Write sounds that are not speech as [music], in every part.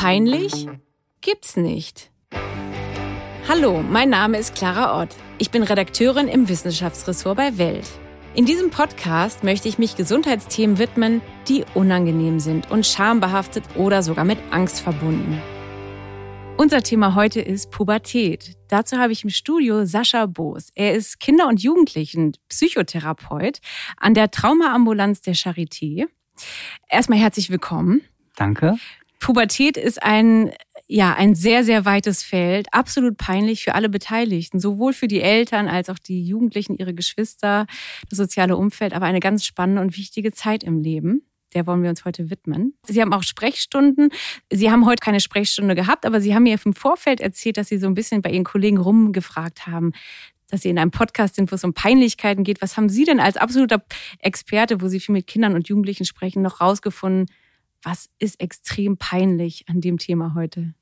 Peinlich? Gibt's nicht. Hallo, mein Name ist Clara Ott. Ich bin Redakteurin im Wissenschaftsressort bei Welt. In diesem Podcast möchte ich mich Gesundheitsthemen widmen, die unangenehm sind und schambehaftet oder sogar mit Angst verbunden. Unser Thema heute ist Pubertät. Dazu habe ich im Studio Sascha Boos. Er ist Kinder- und Jugendlichen-Psychotherapeut an der Traumaambulanz der Charité. Erstmal herzlich willkommen. Danke. Pubertät ist ein ja, ein sehr, sehr weites Feld, absolut peinlich für alle Beteiligten, sowohl für die Eltern als auch die Jugendlichen, ihre Geschwister, das soziale Umfeld, aber eine ganz spannende und wichtige Zeit im Leben. Der wollen wir uns heute widmen. Sie haben auch Sprechstunden. Sie haben heute keine Sprechstunde gehabt, aber Sie haben mir im Vorfeld erzählt, dass Sie so ein bisschen bei Ihren Kollegen rumgefragt haben, dass Sie in einem Podcast sind, wo es um Peinlichkeiten geht. Was haben Sie denn als absoluter Experte, wo Sie viel mit Kindern und Jugendlichen sprechen, noch rausgefunden, was ist extrem peinlich an dem Thema heute?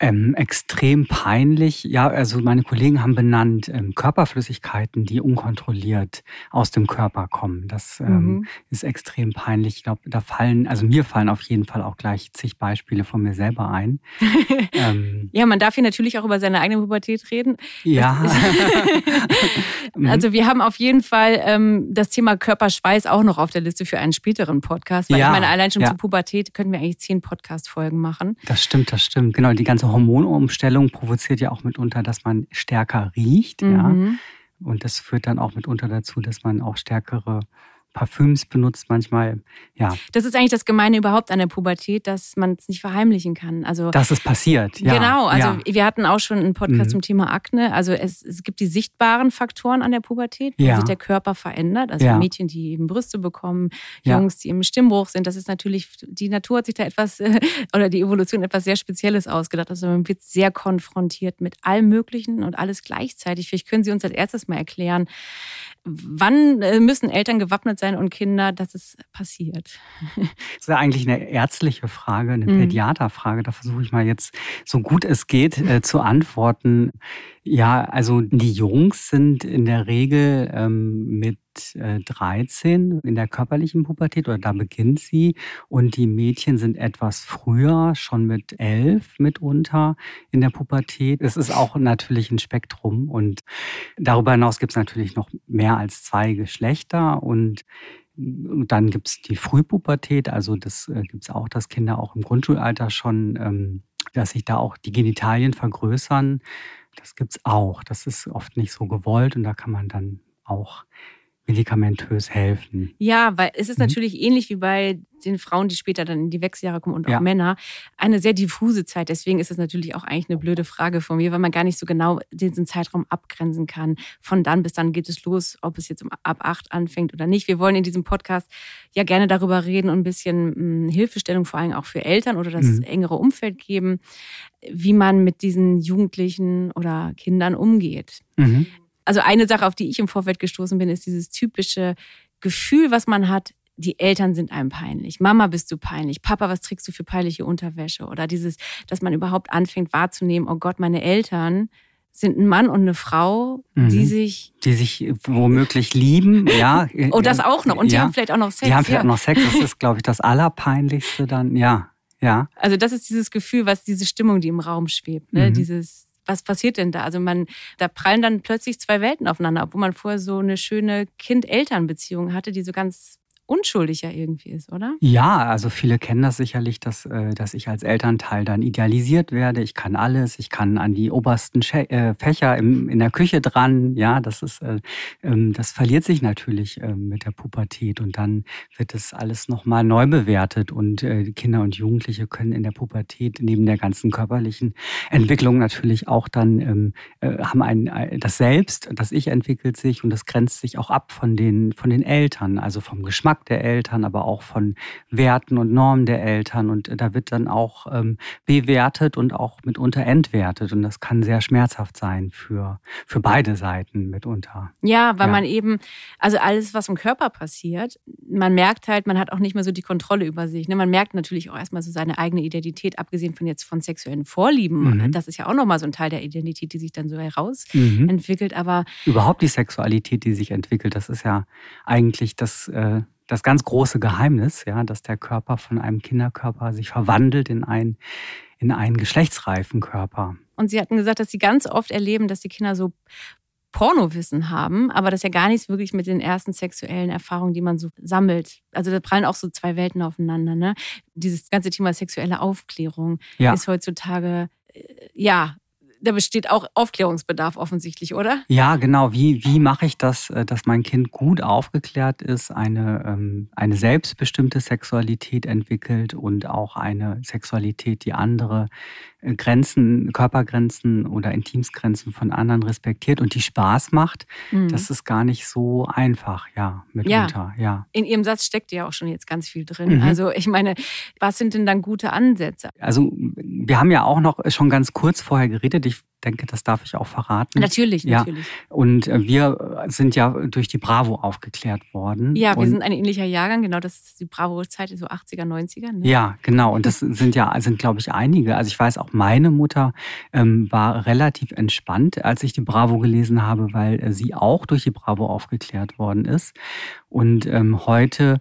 Ähm, extrem peinlich. Ja, also meine Kollegen haben benannt ähm, Körperflüssigkeiten, die unkontrolliert aus dem Körper kommen. Das ähm, mhm. ist extrem peinlich. Ich glaube, da fallen, also mir fallen auf jeden Fall auch gleich zig Beispiele von mir selber ein. [laughs] Ähm, ja, man darf hier natürlich auch über seine eigene Pubertät reden. Ja. [laughs] [laughs] Mhm. also wir haben auf jeden Fall ähm, das Thema Körperschweiß auch noch auf der Liste für einen späteren Podcast. Weil ja, ich meine, allein schon ja. zur Pubertät können wir eigentlich zehn Podcast-Folgen machen. Das stimmt, das stimmt. Genau, die ganze Hormonumstellung provoziert ja auch mitunter, dass man stärker riecht. Mhm. Ja. Und das führt dann auch mitunter dazu, dass man auch stärkere Parfüms benutzt manchmal. Ja. Das ist eigentlich das Gemeine überhaupt an der Pubertät, dass man es nicht verheimlichen kann. Also dass es passiert. Ja. Genau. Also ja. wir hatten auch schon einen Podcast mhm. zum Thema Akne. Also es, es gibt die sichtbaren Faktoren an der Pubertät, wo ja. sich der Körper verändert. Also ja. Mädchen, die eben Brüste bekommen, Jungs, die im Stimmbruch sind. Das ist natürlich die Natur hat sich da etwas oder die Evolution etwas sehr Spezielles ausgedacht. Also man wird sehr konfrontiert mit allem Möglichen und alles gleichzeitig. Vielleicht können Sie uns als erstes mal erklären, wann äh, müssen Eltern gewappnet sein und Kinder, dass es passiert? Das ist ja eigentlich eine ärztliche Frage, eine mhm. Pädiaterfrage. Da versuche ich mal jetzt, so gut es geht, äh, zu antworten. Ja, also die Jungs sind in der Regel ähm, mit äh, 13 in der körperlichen Pubertät oder da beginnt sie und die Mädchen sind etwas früher, schon mit elf mitunter in der Pubertät. Es ist auch natürlich ein Spektrum und darüber hinaus gibt es natürlich noch mehr als zwei Geschlechter und dann gibt es die Frühpubertät, also das äh, gibt es auch, dass Kinder auch im Grundschulalter schon, ähm, dass sich da auch die Genitalien vergrößern. Das gibt es auch. Das ist oft nicht so gewollt und da kann man dann auch medikamentös helfen. Ja, weil es ist mhm. natürlich ähnlich wie bei den Frauen, die später dann in die Wechseljahre kommen und auch ja. Männer, eine sehr diffuse Zeit. Deswegen ist es natürlich auch eigentlich eine blöde Frage von mir, weil man gar nicht so genau diesen Zeitraum abgrenzen kann. Von dann bis dann geht es los, ob es jetzt um ab acht anfängt oder nicht. Wir wollen in diesem Podcast ja gerne darüber reden und ein bisschen hm, Hilfestellung vor allem auch für Eltern oder das mhm. engere Umfeld geben, wie man mit diesen Jugendlichen oder Kindern umgeht. Mhm. Also eine Sache, auf die ich im Vorfeld gestoßen bin, ist dieses typische Gefühl, was man hat, die Eltern sind einem peinlich. Mama, bist du peinlich? Papa, was trägst du für peinliche Unterwäsche? Oder dieses, dass man überhaupt anfängt wahrzunehmen, oh Gott, meine Eltern sind ein Mann und eine Frau, mhm. die sich. Die sich womöglich lieben, ja. [laughs] oh, das auch noch. Und die ja. haben vielleicht auch noch Sex. Die haben vielleicht ja. auch noch Sex. Das ist, glaube ich, das Allerpeinlichste dann, ja. Ja. Also das ist dieses Gefühl, was diese Stimmung, die im Raum schwebt, ne? Mhm. Dieses, was passiert denn da? Also man, da prallen dann plötzlich zwei Welten aufeinander, obwohl man vorher so eine schöne Kind-Eltern-Beziehung hatte, die so ganz unschuldiger irgendwie ist, oder? Ja, also viele kennen das sicherlich, dass, äh, dass ich als Elternteil dann idealisiert werde. Ich kann alles, ich kann an die obersten äh, Fächer in der Küche dran. Ja, das ist, äh, ähm, das verliert sich natürlich ähm, mit der Pubertät und dann wird das alles nochmal neu bewertet und Kinder und Jugendliche können in der Pubertät neben der ganzen körperlichen Entwicklung natürlich auch dann ähm, haben ein, das Selbst, das Ich entwickelt sich und das grenzt sich auch ab von den, von den Eltern, also vom Geschmack Geschmack der Eltern, aber auch von Werten und Normen der Eltern. Und da wird dann auch ähm, bewertet und auch mitunter entwertet. Und das kann sehr schmerzhaft sein für, für beide Seiten mitunter. Ja, weil ja. man eben, also alles, was im Körper passiert, man merkt halt, man hat auch nicht mehr so die Kontrolle über sich. Ne? Man merkt natürlich auch erstmal so seine eigene Identität, abgesehen von jetzt von sexuellen Vorlieben. Mhm. Das ist ja auch nochmal so ein Teil der Identität, die sich dann so herausentwickelt. Mhm. Aber überhaupt die Sexualität, die sich entwickelt, das ist ja eigentlich das. Äh das ganz große Geheimnis, ja, dass der Körper von einem Kinderkörper sich verwandelt in einen, in einen geschlechtsreifen Körper. Und Sie hatten gesagt, dass Sie ganz oft erleben, dass die Kinder so Pornowissen haben, aber das ja gar nichts wirklich mit den ersten sexuellen Erfahrungen, die man so sammelt. Also da prallen auch so zwei Welten aufeinander. Ne? Dieses ganze Thema sexuelle Aufklärung ja. ist heutzutage äh, ja da besteht auch Aufklärungsbedarf offensichtlich, oder? Ja, genau. Wie, wie mache ich das, äh, dass mein Kind gut aufgeklärt ist, eine, ähm, eine selbstbestimmte Sexualität entwickelt und auch eine Sexualität, die andere Grenzen, Körpergrenzen oder Intimsgrenzen von anderen respektiert und die Spaß macht, mhm. das ist gar nicht so einfach, ja, mitunter, ja. ja. In Ihrem Satz steckt ja auch schon jetzt ganz viel drin. Mhm. Also ich meine, was sind denn dann gute Ansätze? Also wir haben ja auch noch schon ganz kurz vorher geredet. Ich denke, das darf ich auch verraten. Natürlich, ja. natürlich. Und äh, wir sind ja durch die Bravo aufgeklärt worden. Ja, wir und sind ein ähnlicher Jahrgang, genau, das ist die Bravo-Zeit, so 80er, 90er. Ne? Ja, genau. Und das [laughs] sind ja, sind, glaube ich, einige. Also ich weiß auch, meine Mutter ähm, war relativ entspannt, als ich die Bravo gelesen habe, weil äh, sie auch durch die Bravo aufgeklärt worden ist. Und ähm, heute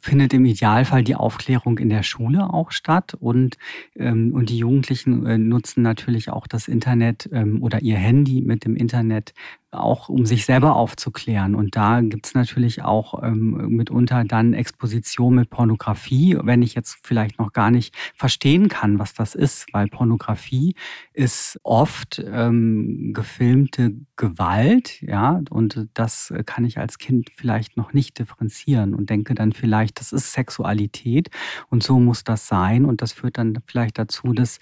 findet im Idealfall die Aufklärung in der Schule auch statt und, ähm, und die Jugendlichen äh, nutzen natürlich auch das Internet ähm, oder ihr Handy mit dem Internet auch um sich selber aufzuklären. Und da gibt's natürlich auch ähm, mitunter dann Exposition mit Pornografie, wenn ich jetzt vielleicht noch gar nicht verstehen kann, was das ist, weil Pornografie ist oft ähm, gefilmte Gewalt, ja, und das kann ich als Kind vielleicht noch nicht differenzieren und denke dann vielleicht, das ist Sexualität und so muss das sein. Und das führt dann vielleicht dazu, dass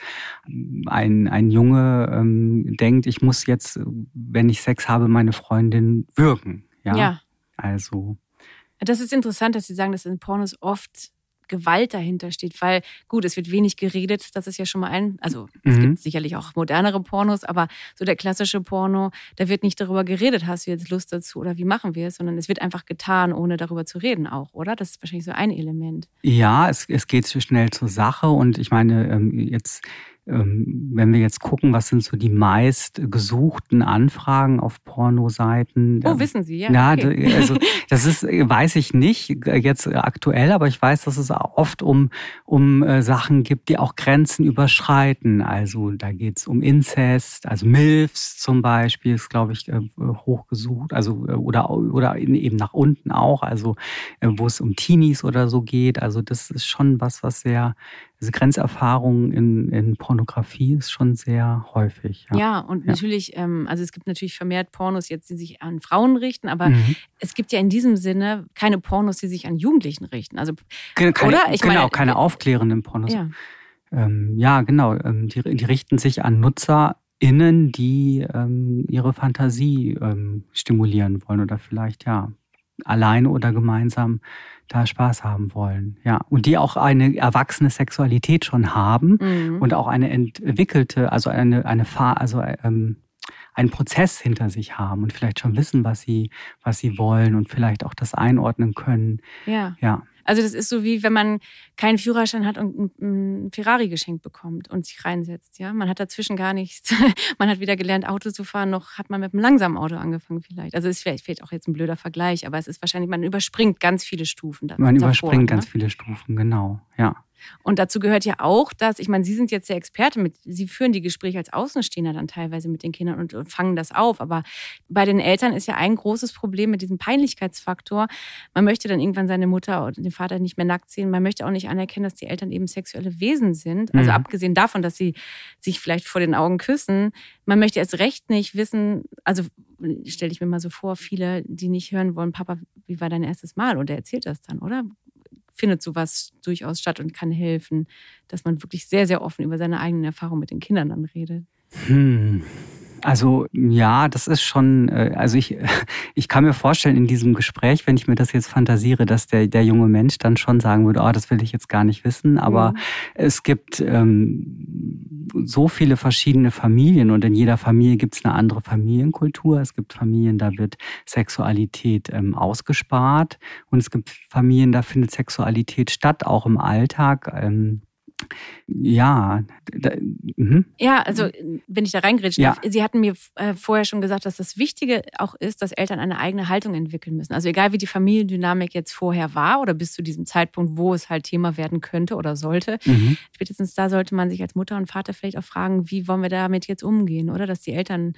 ein, ein Junge ähm, denkt, ich muss jetzt, wenn ich Sex habe, habe meine Freundin wirken. Ja. ja. Also. Das ist interessant, dass Sie sagen, dass in Pornos oft Gewalt dahinter steht, weil gut, es wird wenig geredet, das ist ja schon mal ein, also es mhm. gibt sicherlich auch modernere Pornos, aber so der klassische Porno, da wird nicht darüber geredet, hast du jetzt Lust dazu oder wie machen wir es, sondern es wird einfach getan, ohne darüber zu reden auch, oder? Das ist wahrscheinlich so ein Element. Ja, es, es geht schnell zur Sache und ich meine, ähm, jetzt wenn wir jetzt gucken, was sind so die meist gesuchten Anfragen auf Pornoseiten. Oh, wissen Sie, ja. Ja, okay. also das ist, weiß ich nicht jetzt aktuell, aber ich weiß, dass es oft um, um äh, Sachen gibt, die auch Grenzen überschreiten. Also da geht es um Inzest, also MILFs zum Beispiel ist, glaube ich, äh, hochgesucht, also äh, oder, oder eben nach unten auch, also wo es um Teenies oder so geht. Also das ist schon was, was sehr diese Grenzerfahrung in, in Pornografie ist schon sehr häufig. Ja, ja und ja. natürlich, ähm, also es gibt natürlich vermehrt Pornos jetzt, die sich an Frauen richten, aber mhm. es gibt ja in diesem Sinne keine Pornos, die sich an Jugendlichen richten. Also, keine, oder? Ich genau, meine, keine aufklärenden Pornos. Ja, ähm, ja genau. Ähm, die, die richten sich an NutzerInnen, die ähm, ihre Fantasie ähm, stimulieren wollen oder vielleicht, ja, allein oder gemeinsam da Spaß haben wollen. Ja. Und die auch eine erwachsene Sexualität schon haben mhm. und auch eine entwickelte, also eine, eine Fahr also ähm, einen Prozess hinter sich haben und vielleicht schon wissen, was sie, was sie wollen und vielleicht auch das einordnen können. Ja. Ja. Also das ist so wie wenn man keinen Führerschein hat und einen Ferrari geschenkt bekommt und sich reinsetzt. Ja, man hat dazwischen gar nichts. [laughs] man hat weder gelernt, Auto zu fahren, noch hat man mit einem langsamen Auto angefangen vielleicht. Also es ist vielleicht, vielleicht auch jetzt ein blöder Vergleich, aber es ist wahrscheinlich, man überspringt ganz viele Stufen. Man davor, überspringt ne? ganz viele Stufen, genau. Ja. Und dazu gehört ja auch, dass, ich meine, Sie sind jetzt der Experte mit, Sie führen die Gespräche als Außenstehender dann teilweise mit den Kindern und, und, fangen das auf. Aber bei den Eltern ist ja ein großes Problem mit diesem Peinlichkeitsfaktor. Man möchte dann irgendwann seine Mutter oder den Vater nicht mehr nackt sehen. Man möchte auch nicht anerkennen, dass die Eltern eben sexuelle Wesen sind. Also mhm. abgesehen davon, dass sie sich vielleicht vor den Augen küssen. Man möchte erst recht nicht wissen, also stelle ich mir mal so vor, viele, die nicht hören wollen, Papa, wie war dein erstes Mal? Und er erzählt das dann, oder? Findet sowas durchaus statt und kann helfen, dass man wirklich sehr, sehr offen über seine eigenen Erfahrungen mit den Kindern dann redet. Hm. Also ja, das ist schon, äh, also ich, [laughs] ich kann mir vorstellen in diesem Gespräch, wenn ich mir das jetzt fantasiere, dass der, der junge Mensch dann schon sagen würde, oh, das will ich jetzt gar nicht wissen. Aber mhm. es gibt ähm, so viele verschiedene Familien und in jeder Familie gibt es eine andere Familienkultur. Es gibt Familien, da wird Sexualität ähm, ausgespart und es gibt Familien, da findet Sexualität statt, auch im Alltag. Ähm, ja. Da, mhm. Ja, also wenn ich da reingrätschen ja. Sie hatten mir äh, vorher schon gesagt, dass das Wichtige auch ist, dass Eltern eine eigene Haltung entwickeln müssen. Also egal wie die Familiendynamik jetzt vorher war oder bis zu diesem Zeitpunkt, wo es halt Thema werden könnte oder sollte, mhm. spätestens da sollte man sich als Mutter und Vater vielleicht auch fragen, wie wollen wir damit jetzt umgehen, oder? Dass die Eltern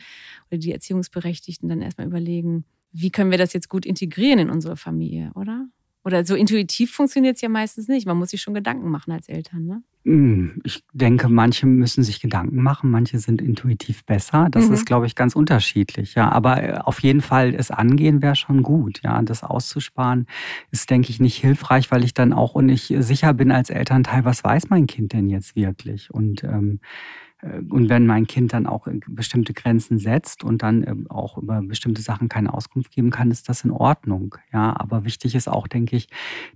oder die Erziehungsberechtigten dann erstmal überlegen, wie können wir das jetzt gut integrieren in unsere Familie, oder? Oder so intuitiv funktioniert es ja meistens nicht. Man muss sich schon Gedanken machen als Eltern, ne? Hm, ich denke, manche müssen sich Gedanken machen, manche sind intuitiv besser. Das mhm. ist, glaube ich, ganz unterschiedlich. Ja, aber äh, auf jeden Fall es angehen wäre schon gut. Ja, das auszusparen ist, denke ich, nicht hilfreich, weil ich dann auch und ich sicher bin als Elternteil, was weiß mein Kind denn jetzt wirklich? Und ähm, äh, und wenn mein Kind dann auch bestimmte Grenzen setzt und dann ähm, auch über bestimmte Sachen keine Auskunft geben kann, ist das in Ordnung. Ja, aber wichtig ist auch, denke ich,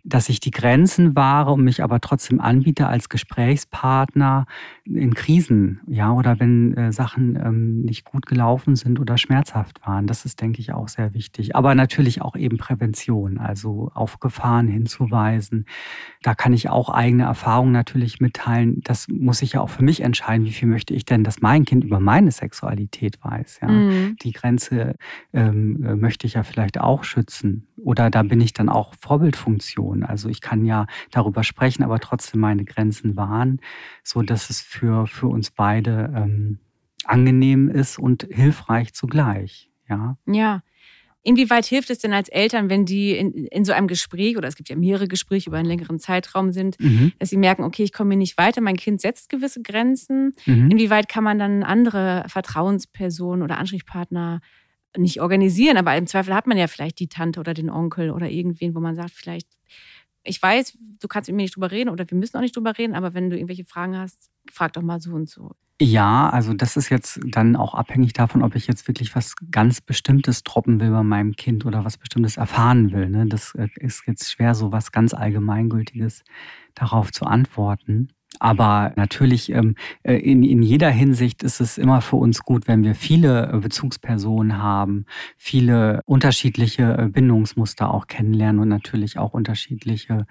dass ich die Grenzen wahre und mich aber trotzdem anbiete als Gesprächspartner in Krisen, ja, oder wenn äh, Sachen ähm, nicht gut gelaufen sind oder schmerzhaft waren. Das ist, denke ich, auch sehr wichtig. Aber natürlich auch eben Prävention, also auf Gefahren hinzuweisen. Da kann ich auch eigene Erfahrungen natürlich mitteilen. Das muss ich ja auch für mich entscheiden, wie viel möchte ich denn, dass mein Kind über meine Sexualität weiß? Ja? Mhm. Die Grenze ähm, äh, möchte ich ja vielleicht auch schützen. Oder da bin ich dann auch Vorbildfunktion. Also ich kann ja darüber sprechen, aber trotzdem meine Grenzen wahren, so dass es für, für uns beide ähm, angenehm ist und hilfreich zugleich. Ja. Ja. Inwieweit hilft es denn als Eltern, wenn die in, in so einem Gespräch, oder es gibt ja mehrere Gespräche über einen längeren Zeitraum sind, mhm. dass sie merken, okay, ich komme hier nicht weiter, mein Kind setzt gewisse Grenzen. Mhm. Inwieweit kann man dann andere Vertrauenspersonen oder Ansprechpartner nicht organisieren, aber im Zweifel hat man ja vielleicht die Tante oder den Onkel oder irgendwen, wo man sagt, vielleicht, ich weiß, du kannst mit mir nicht drüber reden oder wir müssen auch nicht drüber reden, aber wenn du irgendwelche Fragen hast, frag doch mal so und so. Ja, also das ist jetzt dann auch abhängig davon, ob ich jetzt wirklich was ganz Bestimmtes droppen will bei meinem Kind oder was Bestimmtes erfahren will. Ne? Das äh, ist jetzt schwer, so was ganz Allgemeingültiges darauf zu antworten. Aber natürlich ähm, äh, in, in jeder Hinsicht ist es immer für uns gut, wenn wir viele äh, Bezugspersonen haben, viele unterschiedliche äh, Bindungsmuster auch kennenlernen und natürlich auch unterschiedliche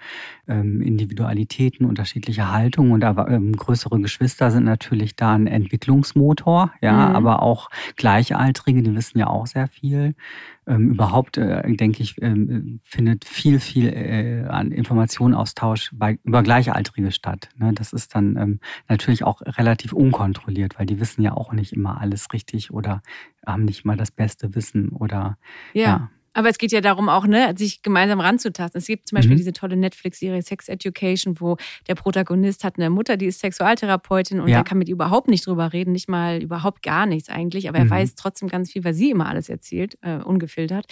ähm, Individualitäten, unterschiedliche Haltungen. Und aber, ähm, größere Geschwister sind natürlich da ein Entwicklungsmotor, ja, mhm. aber auch Gleichaltrige, die wissen ja auch sehr viel ähm, überhaupt, äh, denke ich, ähm, findet viel, viel äh, an Informationenaustausch bei, über Gleichaltrige statt. Ne? Das ist dann ähm, natürlich auch relativ unkontrolliert, weil die wissen ja auch nicht immer alles richtig oder haben nicht mal das beste Wissen oder ja. ja. Aber es geht ja darum auch, ne, sich gemeinsam ranzutasten. Es gibt zum Beispiel mhm. diese tolle Netflix-Serie Sex Education, wo der Protagonist hat eine Mutter, die ist Sexualtherapeutin und ja. er kann mit ihr überhaupt nicht drüber reden, nicht mal überhaupt gar nichts eigentlich, aber er mhm. weiß trotzdem ganz viel, weil sie immer alles erzählt, äh, ungefiltert.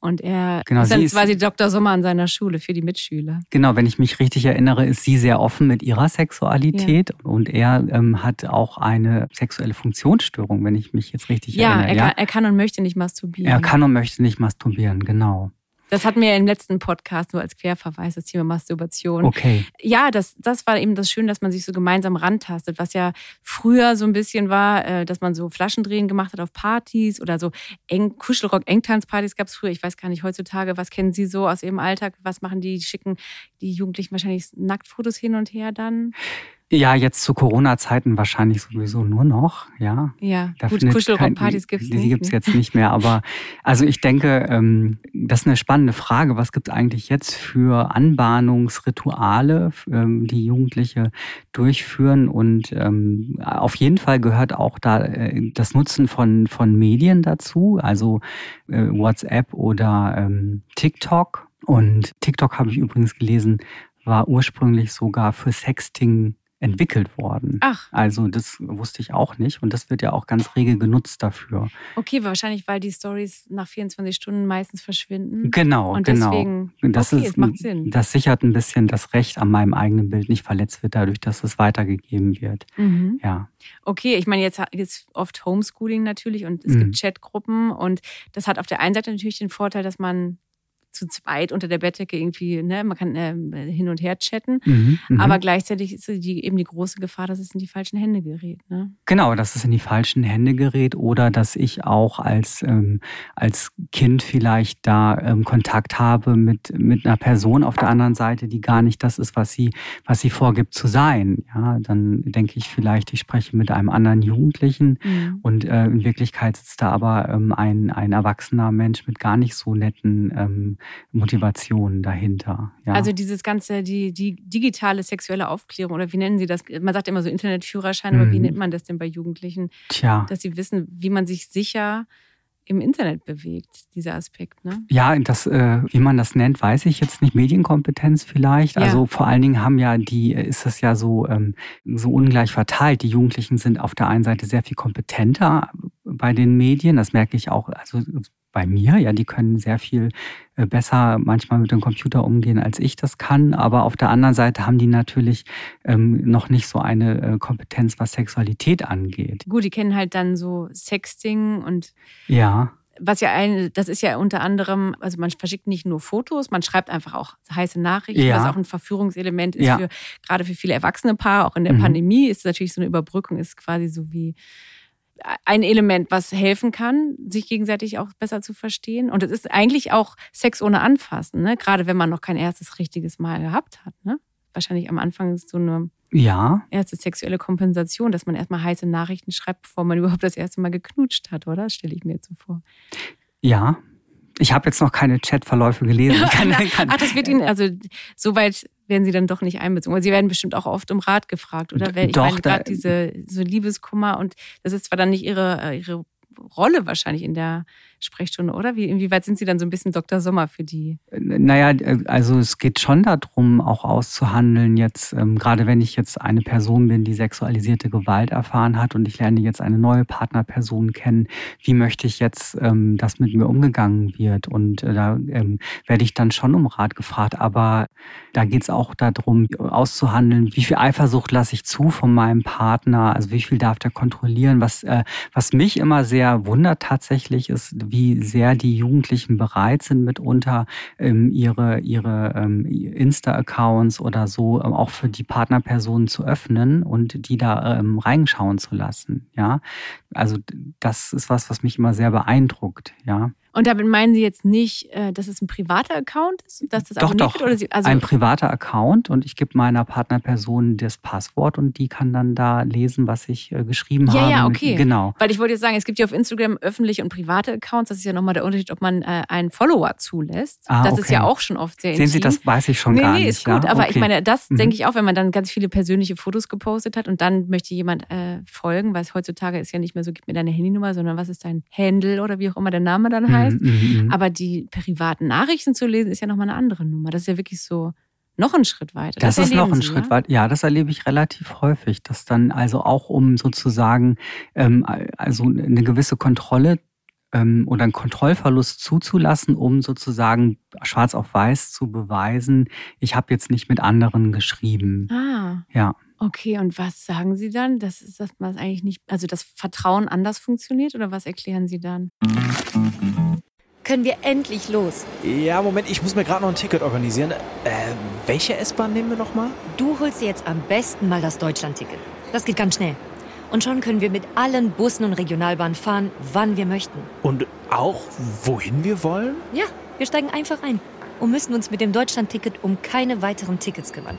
Und er genau, ist dann ist quasi Dr. Sommer an seiner Schule für die Mitschüler. Genau, wenn ich mich richtig erinnere, ist sie sehr offen mit ihrer Sexualität ja. und er ähm, hat auch eine sexuelle Funktionsstörung, wenn ich mich jetzt richtig ja, erinnere. Er ja, er kann und möchte nicht masturbieren. Er kann und möchte nicht masturbieren ausprobieren, genau. Das hatten wir im letzten Podcast nur als Querverweis, das Thema Masturbation. Okay. Ja, das, das war eben das Schöne, dass man sich so gemeinsam rantastet, was ja früher so ein bisschen war, äh, dass man so Flaschendrehen gemacht hat auf Partys oder so Eng Kuschelrock-Engtanzpartys gab es früher. Ich weiß gar nicht heutzutage, was kennen Sie so aus Ihrem Alltag? Was machen die? Schicken die Jugendlichen wahrscheinlich Nacktfotos hin und her dann? Ja, jetzt zu Corona-Zeiten wahrscheinlich sowieso nur noch, ja. Ja, da gut, Kuschelraumpartys gibt es nicht. Die gibt es jetzt nicht mehr, aber also ich denke, ähm, das ist eine spannende Frage. Was gibt es eigentlich jetzt für Anbahnungsrituale, ähm, die Jugendliche durchführen? Und ähm, auf jeden Fall gehört auch da äh, das Nutzen von, von Medien dazu, also äh, WhatsApp oder ähm, TikTok. Und TikTok habe ich übrigens gelesen, war ursprünglich sogar für Sexting entwickelt worden. Ach. Also das wusste ich auch nicht und das wird ja auch ganz rege genutzt dafür. Okay, wahrscheinlich, weil die Stories nach 24 Stunden meistens verschwinden. Genau, und genau. Deswegen, das okay, ist, macht Sinn. Das sichert ein bisschen das Recht an meinem eigenen Bild nicht verletzt wird, dadurch, dass es weitergegeben wird. Mhm. Ja. Okay, ich meine, jetzt ist oft Homeschooling natürlich und es Mhm. gibt Chatgruppen und das hat auf der einen Seite natürlich den Vorteil, dass man zu zweit unter der Bettdecke irgendwie, ne, man kann ähm, hin und her chatten, Mhm, mhm. aber gleichzeitig ist die, eben die große Gefahr, dass es in die falschen Hände gerät. Ne? Genau, dass es in die falschen Hände gerät oder dass ich auch als, ähm, als Kind vielleicht da ähm, Kontakt habe mit, mit einer Person auf der anderen Seite, die gar nicht das ist, was sie, was sie vorgibt zu sein. Ja, dann denke ich vielleicht, ich spreche mit einem anderen Jugendlichen Mhm. und äh, in Wirklichkeit sitzt da aber ähm, ein, ein erwachsener Mensch mit gar nicht so netten ähm, Motivationen dahinter. Ja. Also dieses ganze, die, die digitale sexuelle Aufklärung oder wie nennen Sie das? Man sagt immer so Internetführerschein, aber wie Mhm. nennt man das denn bei Jugendlichen? Tja. Dass sie wissen, wie man sich sicher im Internet bewegt, dieser Aspekt, ne? Ja, das, äh, wie man das nennt, weiß ich jetzt nicht. Medienkompetenz vielleicht. Ja. Also vor allen Dingen haben ja die, ist das ja so, ähm, so ungleich verteilt. Die Jugendlichen sind auf der einen Seite sehr viel kompetenter bei den Medien. Das merke ich auch, also bei mir, ja, die können sehr viel äh, besser manchmal mit dem Computer umgehen, als ich das kann. Aber auf der anderen Seite haben die natürlich ähm, noch nicht so eine äh, Kompetenz, was Sexualität angeht. Gut, die kennen halt dann so Sexting und Ja. was ja ein, das ist ja unter anderem, also man verschickt nicht nur Fotos, man schreibt einfach auch heiße Nachrichten, Ja. was auch ein Verführungselement ist Ja. für gerade für viele erwachsene Paare. Auch in der Mhm. Pandemie ist natürlich so eine Überbrückung, ist quasi so wie ein Element, was helfen kann, sich gegenseitig auch besser zu verstehen. Und es ist eigentlich auch Sex ohne Anfassen, ne? gerade wenn man noch kein erstes richtiges Mal gehabt hat. Ne? Wahrscheinlich am Anfang ist so eine Ja, erste sexuelle Kompensation, dass man erstmal heiße Nachrichten schreibt, bevor man [laughs] überhaupt das erste Mal geknutscht hat, oder? Das stelle ich mir jetzt so vor. ja. Ich habe jetzt noch keine Chatverläufe gelesen. Kann, [laughs] kann, Ach, das wird Ihnen, also soweit werden Sie dann doch nicht einbezogen. Weil Sie werden bestimmt auch oft um Rat gefragt, oder? Ich doch, meine, gerade diese so Liebeskummer und das ist zwar dann nicht Ihre, äh, Ihre Rolle wahrscheinlich in der Sprechstunde, oder? Wie, inwieweit sind Sie dann so ein bisschen Dr. Sommer für die? Naja, also es geht schon darum, auch auszuhandeln, jetzt, ähm, gerade wenn ich jetzt eine Person bin, die sexualisierte Gewalt erfahren hat und ich lerne jetzt eine neue Partnerperson kennen, wie möchte ich jetzt, ähm, dass mit mir umgegangen wird? Und äh, da ähm, werde ich dann schon um Rat gefragt. Aber da geht es auch darum, auszuhandeln, wie viel Eifersucht lasse ich zu von meinem Partner, also wie viel darf der kontrollieren. Was, äh, was mich immer sehr wundert tatsächlich ist, wie sehr die Jugendlichen bereit sind, mitunter ähm, ihre, ihre ähm, Insta-Accounts oder so ähm, auch für die Partnerpersonen zu öffnen und die da ähm, reinschauen zu lassen. Ja, also das ist was, was mich immer sehr beeindruckt. Ja. Und damit meinen Sie jetzt nicht, äh, dass es ein privater Account ist, dass das Doch, doch. wird? Oder Sie, also, ein privater Account und ich gebe meiner Partnerperson das Passwort und die kann dann da lesen, was ich äh, geschrieben Ja, habe. ja, okay. Genau. Weil ich wollte jetzt sagen, es gibt ja auf Instagram öffentliche und private Accounts. Das ist ja nochmal der Unterschied, ob man äh, einen Follower zulässt. Ah, das ist okay. ja auch schon oft sehr Sehen Sie, das weiß ich schon nee, gar nee, nicht. ist gut. ja? Aber okay. ich meine, das Mhm. denke ich auch, wenn man dann ganz viele persönliche Fotos gepostet hat und dann möchte jemand äh, folgen, weil es heutzutage ist ja nicht mehr so, gib mir deine Handynummer, sondern was ist dein Handle oder wie auch immer der Name dann heißt. Mhm, mhm, mhm. Aber die privaten Nachrichten zu lesen, ist ja nochmal eine andere Nummer. Das ist ja wirklich so noch ein Schritt weiter. Das, ist noch ein Sie, Schritt ja? weit. Ja, das erlebe ich relativ häufig, dass dann also auch um sozusagen ähm, also eine gewisse Kontrolle ähm, oder einen Kontrollverlust zuzulassen, um sozusagen schwarz auf weiß zu beweisen, ich habe jetzt nicht mit anderen geschrieben. Ah. Ja. Okay, und was sagen Sie dann? Das ist das, was eigentlich nicht, also das Vertrauen anders funktioniert oder was erklären Sie dann? Können wir endlich los? Ja, Moment, ich muss mir gerade noch ein Ticket organisieren. Äh, welche S-Bahn nehmen wir nochmal? Du holst dir jetzt am besten mal das Deutschlandticket. Das geht ganz schnell. Und schon können wir mit allen Bussen und Regionalbahnen fahren, wann wir möchten. Und auch, wohin wir wollen? Ja, wir steigen einfach ein und müssen uns mit dem Deutschlandticket um keine weiteren Tickets kümmern.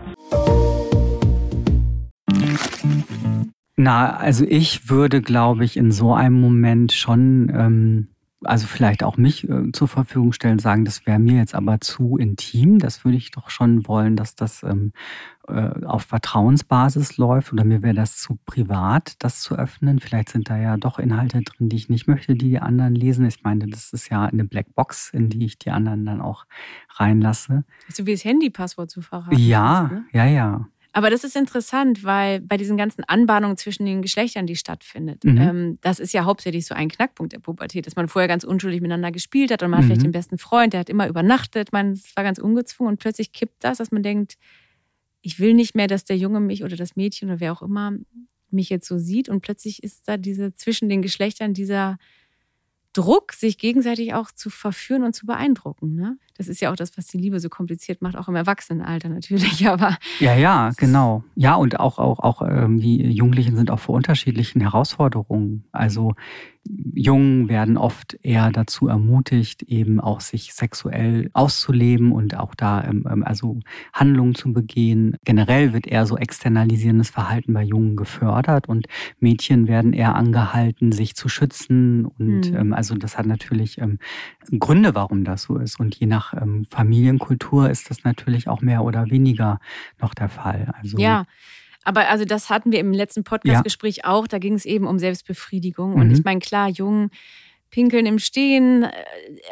Na, also ich würde, glaube ich, in so einem Moment schon, ähm, also vielleicht auch mich äh, zur Verfügung stellen, sagen, das wäre mir jetzt aber zu intim. Das würde ich doch schon wollen, dass das ähm, äh, auf Vertrauensbasis läuft oder mir wäre das zu privat, das zu öffnen. Vielleicht sind da ja doch Inhalte drin, die ich nicht möchte, die die anderen lesen. Ich meine, das ist ja eine Blackbox, in die ich die anderen dann auch reinlasse. So wie das Handypasswort zu verraten. Ja, hast, ne? ja, ja. Aber das ist interessant, weil bei diesen ganzen Anbahnungen zwischen den Geschlechtern, die stattfindet, mhm. ähm, das ist ja hauptsächlich so ein Knackpunkt der Pubertät, dass man vorher ganz unschuldig miteinander gespielt hat und man mhm. hat vielleicht den besten Freund, der hat immer übernachtet, man war ganz ungezwungen und plötzlich kippt das, dass man denkt, ich will nicht mehr, dass der Junge mich oder das Mädchen oder wer auch immer mich jetzt so sieht. Und plötzlich ist da diese zwischen den Geschlechtern dieser Druck, sich gegenseitig auch zu verführen und zu beeindrucken. Ne? Das ist ja auch das, was die Liebe so kompliziert macht, auch im Erwachsenenalter natürlich. [laughs] Aber ja, ja, genau. Ja, und auch, auch, auch ähm, die Jugendlichen sind auch vor unterschiedlichen Herausforderungen. Also Jungen werden oft eher dazu ermutigt, eben auch sich sexuell auszuleben und auch da ähm, ähm, also Handlungen zu begehen. Generell wird eher so externalisierendes Verhalten bei Jungen gefördert und Mädchen werden eher angehalten, sich zu schützen. Und mhm. ähm, also das hat natürlich ähm, Gründe, warum das so ist. Und je nach ähm, Familienkultur ist das natürlich auch mehr oder weniger noch der Fall. Also ja. Aber also das hatten wir im letzten Podcastgespräch ja. auch. Da ging es eben um Selbstbefriedigung. Und mhm. ich meine, klar, Jungen pinkeln im Stehen, äh,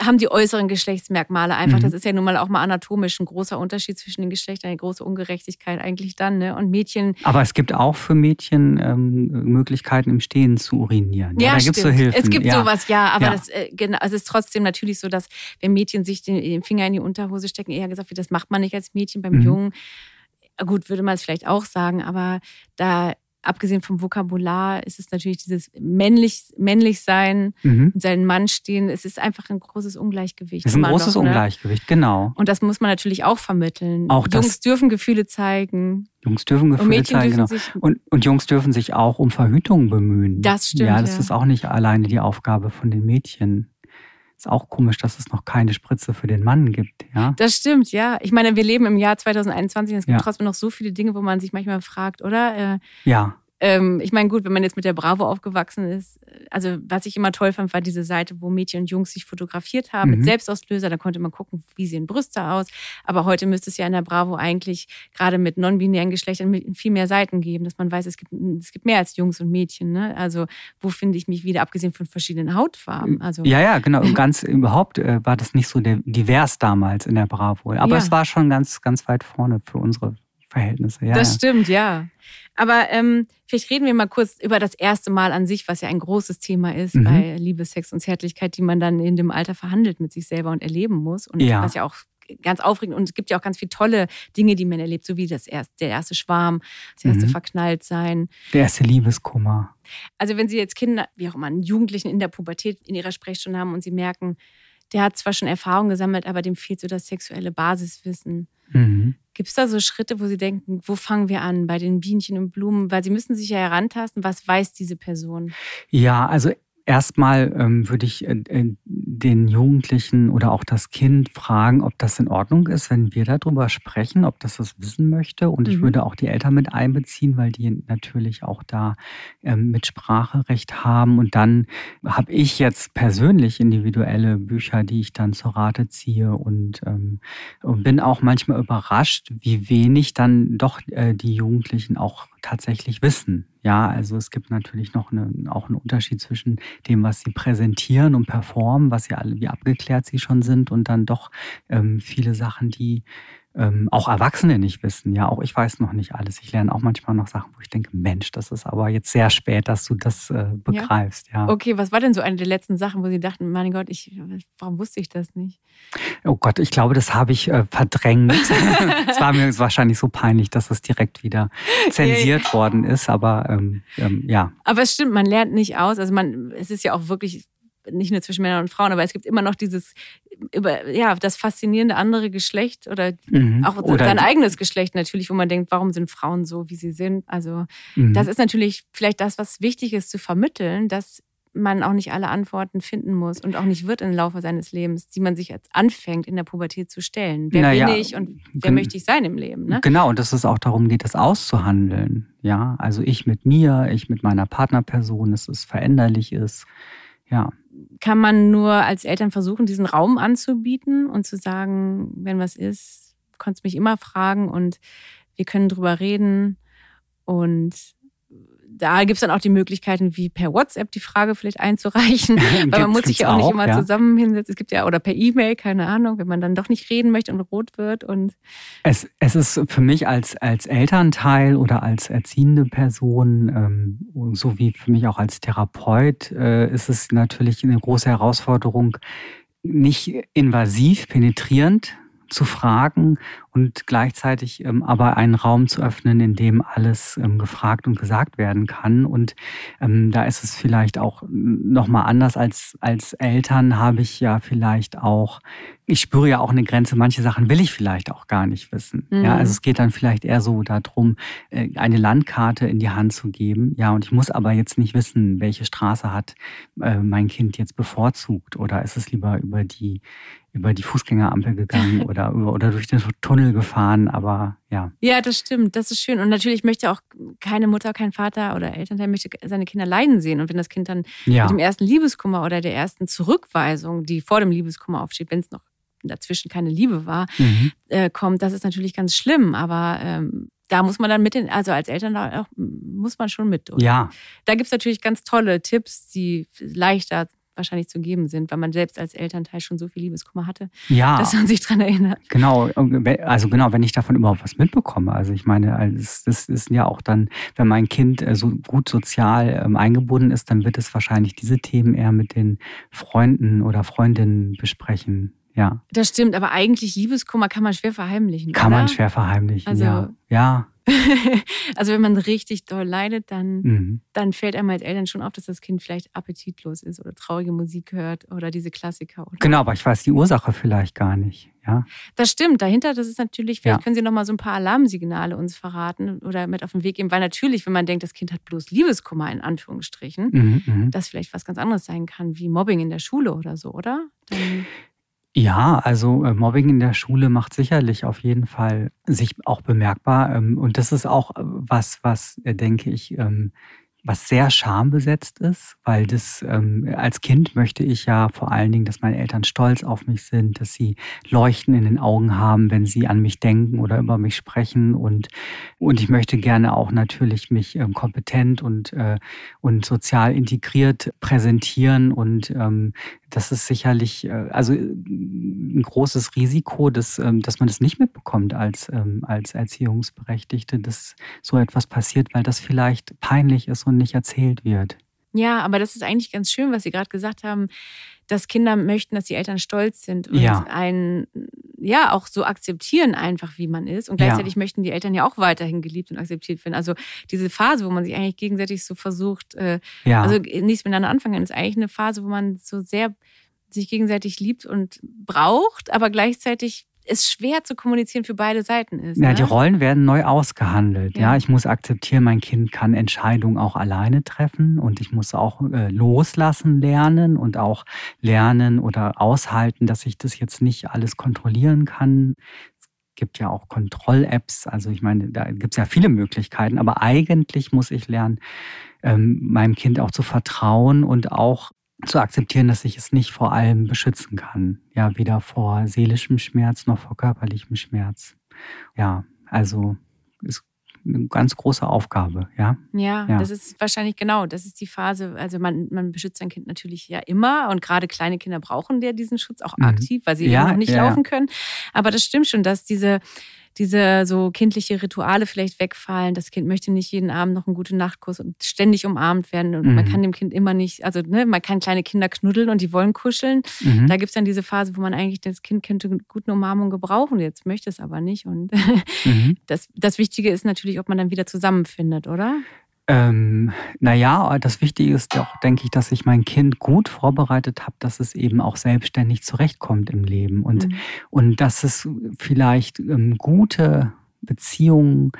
haben die äußeren Geschlechtsmerkmale einfach. Mhm. Das ist ja nun mal auch mal anatomisch ein großer Unterschied zwischen den Geschlechtern, eine große Ungerechtigkeit eigentlich dann. Ne? Und Mädchen. Aber es gibt auch für Mädchen ähm, Möglichkeiten im Stehen zu urinieren. Ja, ja da gibt es so Hilfen. Es gibt ja. sowas, ja, aber ja. das äh, genau, es ist trotzdem natürlich so, dass wenn Mädchen sich den, den, Finger in die Unterhose stecken, eher gesagt wird, das macht man nicht als Mädchen beim mhm. Jungen gut, würde man es vielleicht auch sagen, aber da abgesehen vom Vokabular ist es natürlich dieses männlich, männlich sein mhm. und seinen Mann stehen. Es ist einfach ein großes Ungleichgewicht. Es ist ein großes noch, ne? Ungleichgewicht, genau. Und das muss man natürlich auch vermitteln. Auch Jungs dürfen Gefühle zeigen. Jungs dürfen Gefühle zeigen, genau. Und, und Jungs dürfen sich auch um Verhütung bemühen. Das stimmt. Ja, das ja. ist auch nicht alleine die Aufgabe von den Mädchen. Ist auch komisch, dass es noch keine Spritze für den Mann gibt. Ja? Das stimmt, ja. Ich meine, wir leben im Jahr 2021 und es gibt ja. trotzdem noch so viele Dinge, wo man sich manchmal fragt, oder? Äh, ja. Ähm, ich meine, gut, wenn man jetzt mit der Bravo aufgewachsen ist, also was ich immer toll fand, war diese Seite, wo Mädchen und Jungs sich fotografiert haben mhm. mit Selbstauslöser. Da konnte man gucken, wie sehen Brüste aus. Aber heute müsste es ja in der Bravo eigentlich gerade mit non-binären Geschlechtern viel mehr Seiten geben, dass man weiß, es gibt, es gibt mehr als Jungs und Mädchen. Ne? Also wo finde ich mich wieder, abgesehen von verschiedenen Hautfarben? Also, ja, ja, genau. ganz überhaupt äh, war das nicht so divers damals in der Bravo. Aber ja. es war schon ganz, ganz weit vorne für unsere Verhältnisse. Ja, das stimmt, ja. Aber ähm, vielleicht reden wir mal kurz über das erste Mal an sich, was ja ein großes Thema ist mhm. bei Liebe, Sex und Zärtlichkeit, die man dann in dem Alter verhandelt mit sich selber und erleben muss. Und ja. was ja auch ganz aufregend und es gibt ja auch ganz viele tolle Dinge, die man erlebt, so wie das erste, der erste Schwarm, das erste mhm. Verknalltsein. Der erste Liebeskummer. Also wenn Sie jetzt Kinder, wie auch immer, einen Jugendlichen in der Pubertät in ihrer Sprechstunde haben und Sie merken, der hat zwar schon Erfahrung gesammelt, aber dem fehlt so das sexuelle Basiswissen. Mhm. Gibt es da so Schritte, wo Sie denken, wo fangen wir an bei den Bienchen und Blumen? Weil Sie müssen sich ja herantasten, was weiß diese Person? Ja, also Erstmal ähm, würde ich äh, äh, den Jugendlichen oder auch das Kind fragen, ob das in Ordnung ist, wenn wir darüber sprechen, ob das das wissen möchte. Und ich mhm. würde auch die Eltern mit einbeziehen, weil die natürlich auch da ähm, Mitspracherecht haben. Und dann habe ich jetzt persönlich individuelle Bücher, die ich dann zur Rate ziehe und, ähm, und bin auch manchmal überrascht, wie wenig dann doch äh, die Jugendlichen auch tatsächlich wissen. Ja, also es gibt natürlich noch eine, auch einen Unterschied zwischen dem, was sie präsentieren und performen, was sie alle, wie abgeklärt sie schon sind und dann doch ähm, viele Sachen, die ähm, auch Erwachsene nicht wissen. Ja, auch ich weiß noch nicht alles. Ich lerne auch manchmal noch Sachen, wo ich denke, Mensch, das ist aber jetzt sehr spät, dass du das äh, begreifst. Ja. ja. Okay, was war denn so eine der letzten Sachen, wo Sie dachten, mein Gott, ich, warum wusste ich das nicht? Oh Gott, ich glaube, das habe ich äh, verdrängt. [laughs] Es war mir wahrscheinlich so peinlich, dass es direkt wieder zensiert worden ist. Aber ähm, ähm, ja. Aber es stimmt, man lernt nicht aus. Also man, es ist ja auch wirklich nicht nur zwischen Männern und Frauen, aber es gibt immer noch dieses über ja das faszinierende andere Geschlecht oder mhm. auch oder sein eigenes Geschlecht natürlich, wo man denkt, warum sind Frauen so, wie sie sind? Also mhm. das ist natürlich vielleicht das, was wichtig ist zu vermitteln, dass man auch nicht alle Antworten finden muss und auch nicht wird im Laufe seines Lebens, die man sich jetzt anfängt, in der Pubertät zu stellen. Wer naja, bin ich und wer möchte ich sein im Leben? Ne? Genau, und dass es auch darum geht, das auszuhandeln. Ja, also ich mit mir, ich mit meiner Partnerperson, dass es veränderlich ist. Ja. Kann man nur als Eltern versuchen, diesen Raum anzubieten und zu sagen, wenn was ist, kannst mich immer fragen und wir können drüber reden. Und da gibt es dann auch die Möglichkeiten, wie per WhatsApp die Frage vielleicht einzureichen, [laughs] weil man muss sich ja auch nicht immer ja. zusammen hinsetzen. Es gibt ja, oder per E-Mail, keine Ahnung, wenn man dann doch nicht reden möchte und rot wird. Und es, es ist für mich als, als Elternteil oder als erziehende Person, ähm, so wie für mich auch als Therapeut, äh, ist es natürlich eine große Herausforderung, nicht invasiv, penetrierend zu fragen und gleichzeitig ähm, aber einen Raum zu öffnen, in dem alles ähm, gefragt und gesagt werden kann. Und ähm, da ist es vielleicht auch nochmal anders als, als Eltern habe ich ja vielleicht auch, ich spüre ja auch eine Grenze, manche Sachen will ich vielleicht auch gar nicht wissen. Mhm. Ja, also es geht dann vielleicht eher so darum, äh, eine Landkarte in die Hand zu geben. Ja, und ich muss aber jetzt nicht wissen, welche Straße hat äh, mein Kind jetzt bevorzugt oder ist es lieber über die über die Fußgängerampel gegangen [laughs] oder, oder durch den Tunnel gefahren, aber ja. Ja, das stimmt, das ist schön. Und natürlich möchte auch keine Mutter, kein Vater oder Elternteil möchte seine Kinder leiden sehen. Und wenn das Kind dann ja. mit dem ersten Liebeskummer oder der ersten Zurückweisung, die vor dem Liebeskummer aufsteht, wenn es noch dazwischen keine Liebe war, mhm. äh, kommt, das ist natürlich ganz schlimm. Aber ähm, da muss man dann mit den, also als Eltern auch, muss man schon mit durch. Ja. Da gibt es natürlich ganz tolle Tipps, die leichter wahrscheinlich zu geben sind, weil man selbst als Elternteil schon so viel Liebeskummer hatte, ja, dass man sich daran erinnert. Genau, also genau, wenn ich davon überhaupt was mitbekomme. Also ich meine, das ist ja auch dann, wenn mein Kind äh, so gut sozial ähm, eingebunden ist, dann wird es wahrscheinlich diese Themen eher mit den Freunden oder Freundinnen besprechen. Ja. Das stimmt, aber eigentlich Liebeskummer kann man schwer verheimlichen. Kann oder? man schwer verheimlichen, also, ja. Ja. [laughs] also wenn man richtig doll leidet, dann, mhm. dann fällt einem als Eltern schon auf, dass das Kind vielleicht appetitlos ist oder traurige Musik hört oder diese Klassiker. Oder? Genau, aber ich weiß die Ursache vielleicht gar nicht. Ja. Das stimmt. Dahinter, das ist natürlich, vielleicht ja. können Sie noch mal so ein paar Alarmsignale uns verraten oder mit auf den Weg geben, weil natürlich, wenn man denkt, das Kind hat bloß Liebeskummer in Anführungsstrichen, mhm, mhm. das vielleicht was ganz anderes sein kann, wie Mobbing in der Schule oder so, oder? Dann ja, also äh, Mobbing in der Schule macht sicherlich auf jeden Fall sich auch bemerkbar. Ähm, und das ist auch äh, was, was, äh, denke ich, ähm, was sehr schambesetzt ist, weil das ähm, als Kind möchte ich ja vor allen Dingen, dass meine Eltern stolz auf mich sind, dass sie Leuchten in den Augen haben, wenn sie an mich denken oder über mich sprechen. Und und ich möchte gerne auch natürlich mich ähm, kompetent und äh, und sozial integriert präsentieren. Und ähm, das ist sicherlich äh, also ein großes Risiko, dass ähm, dass man das nicht mitbekommt als ähm, als Erziehungsberechtigte, dass so etwas passiert, weil das vielleicht peinlich ist und nicht erzählt wird. Ja, aber das ist eigentlich ganz schön, was Sie gerade gesagt haben, dass Kinder möchten, dass die Eltern stolz sind und ja. einen ja auch so akzeptieren einfach, wie man ist. Und gleichzeitig ja. möchten die Eltern ja auch weiterhin geliebt und akzeptiert werden. Also diese Phase, wo man sich eigentlich gegenseitig so versucht, äh, ja. also nichts miteinander anfangen, ist eigentlich eine Phase, wo man so sehr sich gegenseitig liebt und braucht, aber gleichzeitig es schwer zu kommunizieren für beide Seiten ist. Ja, ne? die Rollen werden neu ausgehandelt. Ja. ja. ich muss akzeptieren, mein Kind kann Entscheidungen auch alleine treffen und ich muss auch äh, loslassen lernen und auch lernen oder aushalten, dass ich das jetzt nicht alles kontrollieren kann. Es gibt ja auch Kontroll-Apps. Also ich meine, da gibt es ja viele Möglichkeiten, aber eigentlich muss ich lernen, ähm, meinem Kind auch zu vertrauen und auch zu akzeptieren, dass ich es nicht vor allem beschützen kann. Ja, weder vor seelischem Schmerz noch vor körperlichem Schmerz. Ja, also ist eine ganz große Aufgabe, ja? ja. Ja, das ist wahrscheinlich genau, das ist die Phase, also man, man beschützt sein Kind natürlich ja immer und gerade kleine Kinder brauchen ja diesen Schutz auch mhm. aktiv, weil sie ja, noch nicht ja, laufen können. Aber das stimmt schon, dass diese diese so kindliche Rituale vielleicht wegfallen. Das Kind möchte nicht jeden Abend noch einen guten Nachtkuss und ständig umarmt werden. Und mhm. man kann dem Kind immer nicht, also ne, man kann kleine Kinder knuddeln und die wollen kuscheln. Mhm. Da gibt es dann diese Phase, wo man eigentlich das Kind könnte gute Umarmung gebrauchen. Jetzt möchte es aber nicht. Und mhm. [laughs] das, das Wichtige ist natürlich, ob man dann wieder zusammenfindet, oder? Ähm, naja, das Wichtige ist doch, denke ich, dass ich mein Kind gut vorbereitet habe, dass es eben auch selbstständig zurechtkommt im Leben und, mhm. und dass es vielleicht ähm, gute Beziehungen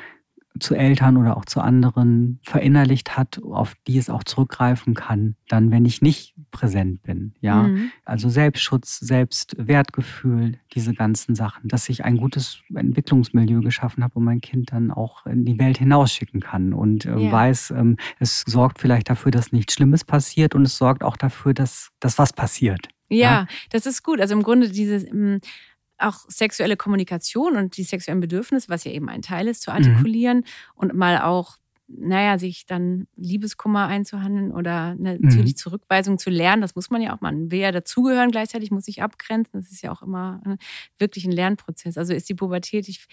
zu Eltern oder auch zu anderen verinnerlicht hat, auf die es auch zurückgreifen kann, dann, wenn ich nicht präsent bin. Ja, mhm. also Selbstschutz, Selbstwertgefühl, diese ganzen Sachen, dass ich ein gutes Entwicklungsmilieu geschaffen habe, wo mein Kind dann auch in die Welt hinausschicken kann und äh, ja. weiß, ähm, es sorgt vielleicht dafür, dass nichts Schlimmes passiert und es sorgt auch dafür, dass, dass was passiert. Ja, ja, das ist gut. Also im Grunde dieses ähm, auch sexuelle Kommunikation und die sexuellen Bedürfnisse, was ja eben ein Teil ist, zu artikulieren mhm. und mal auch, naja, sich dann Liebeskummer einzuhandeln oder natürlich mhm. Zurückweisung zu lernen. Das muss man ja auch, man will ja dazugehören, gleichzeitig muss sich abgrenzen. Das ist ja auch immer ne, wirklich ein Lernprozess. Also ist die Pubertät ich,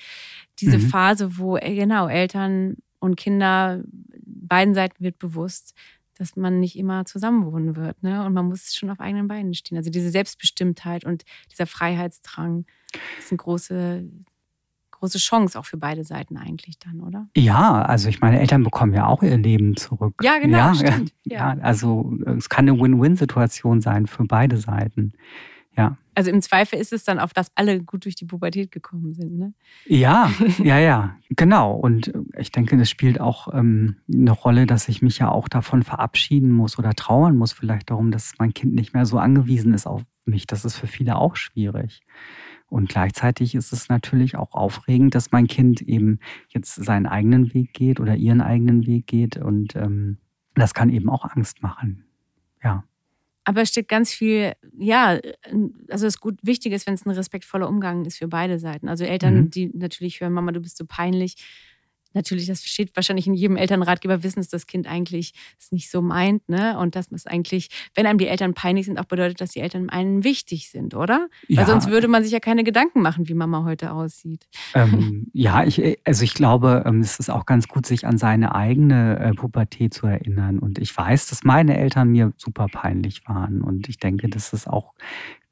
diese mhm. Phase, wo äh, genau Eltern und Kinder, beiden Seiten wird bewusst, dass man nicht immer zusammenwohnen wird. Ne? Und man muss schon auf eigenen Beinen stehen. Also diese Selbstbestimmtheit und dieser Freiheitsdrang ist eine große, große Chance auch für beide Seiten eigentlich dann, oder? Ja, also ich meine, Eltern bekommen ja auch ihr Leben zurück. Ja, genau. Ja, stimmt. [laughs] Ja. ja also es kann eine Win-Win-Situation sein für beide Seiten. Ja. Also im Zweifel ist es dann auf das alle gut durch die Pubertät gekommen sind, ne? Ja, [laughs] ja, ja, genau. Und ich denke, das spielt auch ähm, eine Rolle, dass ich mich ja auch davon verabschieden muss oder trauern muss, vielleicht darum, dass mein Kind nicht mehr so angewiesen ist auf mich. Das ist für viele auch schwierig. Und gleichzeitig ist es natürlich auch aufregend, dass mein Kind eben jetzt seinen eigenen Weg geht oder ihren eigenen Weg geht. Und ähm, das kann eben auch Angst machen. Ja. Aber es steht ganz viel, ja, also es gut wichtig ist, wenn es ein respektvoller Umgang ist für beide Seiten. Also Eltern, mhm. die natürlich hören, Mama, du bist so peinlich, natürlich, das steht wahrscheinlich in jedem Elternratgeber, wissen, dass das Kind eigentlich es nicht so meint, ne? Und dass es eigentlich, wenn einem die Eltern peinlich sind, auch bedeutet, dass die Eltern einem wichtig sind, oder? Ja. Weil sonst würde man sich ja keine Gedanken machen, wie Mama heute aussieht. Ähm, [laughs] ja, ich, also ich glaube, ähm, es ist auch ganz gut, sich an seine eigene äh, Pubertät zu erinnern. Und ich weiß, dass meine Eltern mir super peinlich waren. Und ich denke, das ist auch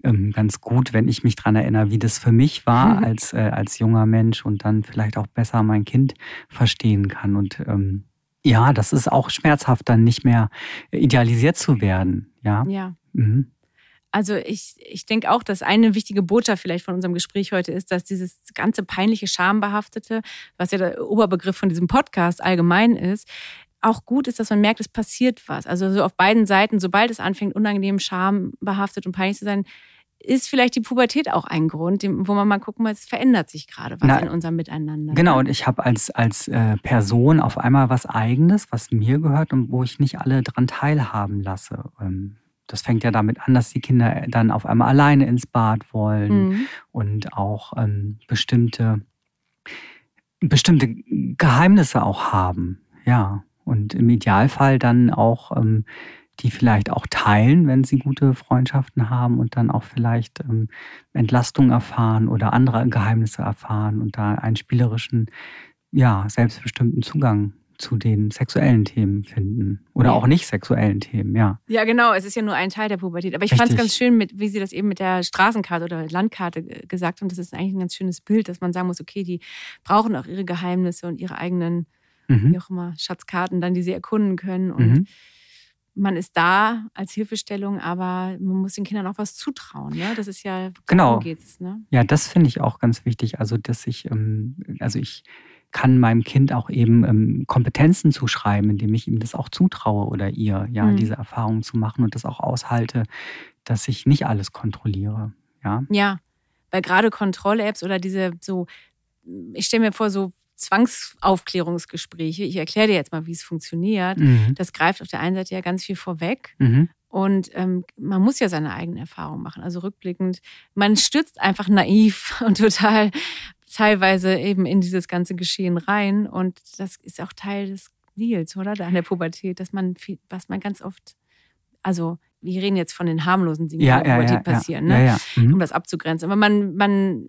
ähm, ganz gut, wenn ich mich daran erinnere, wie das für mich war mhm. als, äh, als junger Mensch und dann vielleicht auch besser mein Kind verstehen kann. Und ähm, ja, das ist auch schmerzhaft, dann nicht mehr idealisiert zu werden. Ja. Ja. Mhm. Also ich, ich denke auch, dass eine wichtige Botschaft vielleicht von unserem Gespräch heute ist, dass dieses ganze peinliche, schambehaftete, was ja der Oberbegriff von diesem Podcast allgemein ist, auch gut ist, dass man merkt, es passiert was. Also so auf beiden Seiten, sobald es anfängt, unangenehm, schambehaftet und peinlich zu sein, ist vielleicht die Pubertät auch ein Grund, wo man mal gucken muss, es verändert sich gerade was Na, in unserem Miteinander. Genau, und ich habe als, als äh, Person auf einmal was Eigenes, was mir gehört und wo ich nicht alle dran teilhaben lasse. Ähm, das fängt ja damit an, dass die Kinder dann auf einmal alleine ins Bad wollen mhm. und auch ähm, bestimmte, bestimmte Geheimnisse auch haben. Ja, und im Idealfall dann auch ähm, die vielleicht auch teilen, wenn sie gute Freundschaften haben und dann auch vielleicht ähm, Entlastung erfahren oder andere Geheimnisse erfahren und da einen spielerischen, ja, selbstbestimmten Zugang zu den sexuellen Themen finden. Oder ja. auch nicht sexuellen Themen, ja. Ja, genau. Es ist ja nur ein Teil der Pubertät. Aber ich fand es ganz schön, mit, wie Sie das eben mit der Straßenkarte oder Landkarte gesagt haben. Das ist eigentlich ein ganz schönes Bild, dass man sagen muss, okay, die brauchen auch ihre Geheimnisse und ihre eigenen, mhm. wie auch immer, Schatzkarten dann, die sie erkunden können. Und mhm man ist da als Hilfestellung, aber man muss den Kindern auch was zutrauen. Ne? Das ist ja, genau. geht's. Ne? Ja, das finde ich auch ganz wichtig. Also, dass ich, ähm, also ich kann meinem Kind auch eben ähm, Kompetenzen zuschreiben, indem ich ihm das auch zutraue oder ihr, ja, mhm. diese Erfahrungen zu machen und das auch aushalte, dass ich nicht alles kontrolliere. Ja, ja weil gerade Kontroll-Apps oder diese so, ich stelle mir vor, so Zwangsaufklärungsgespräche. Ich erkläre dir jetzt mal, wie es funktioniert. Mhm. Das greift auf der einen Seite ja ganz viel vorweg. Mhm. Und ähm, man muss ja seine eigenen Erfahrungen machen. Also rückblickend, man stürzt einfach naiv [laughs] und total teilweise eben in dieses ganze Geschehen rein. Und das ist auch Teil des Deals, oder? Da an der Pubertät, dass man viel, was man ganz oft, also wir reden jetzt von den harmlosen Dingen, die ja, in der Pubertät ja, passieren, ne? Mhm. um das abzugrenzen. Aber man, man,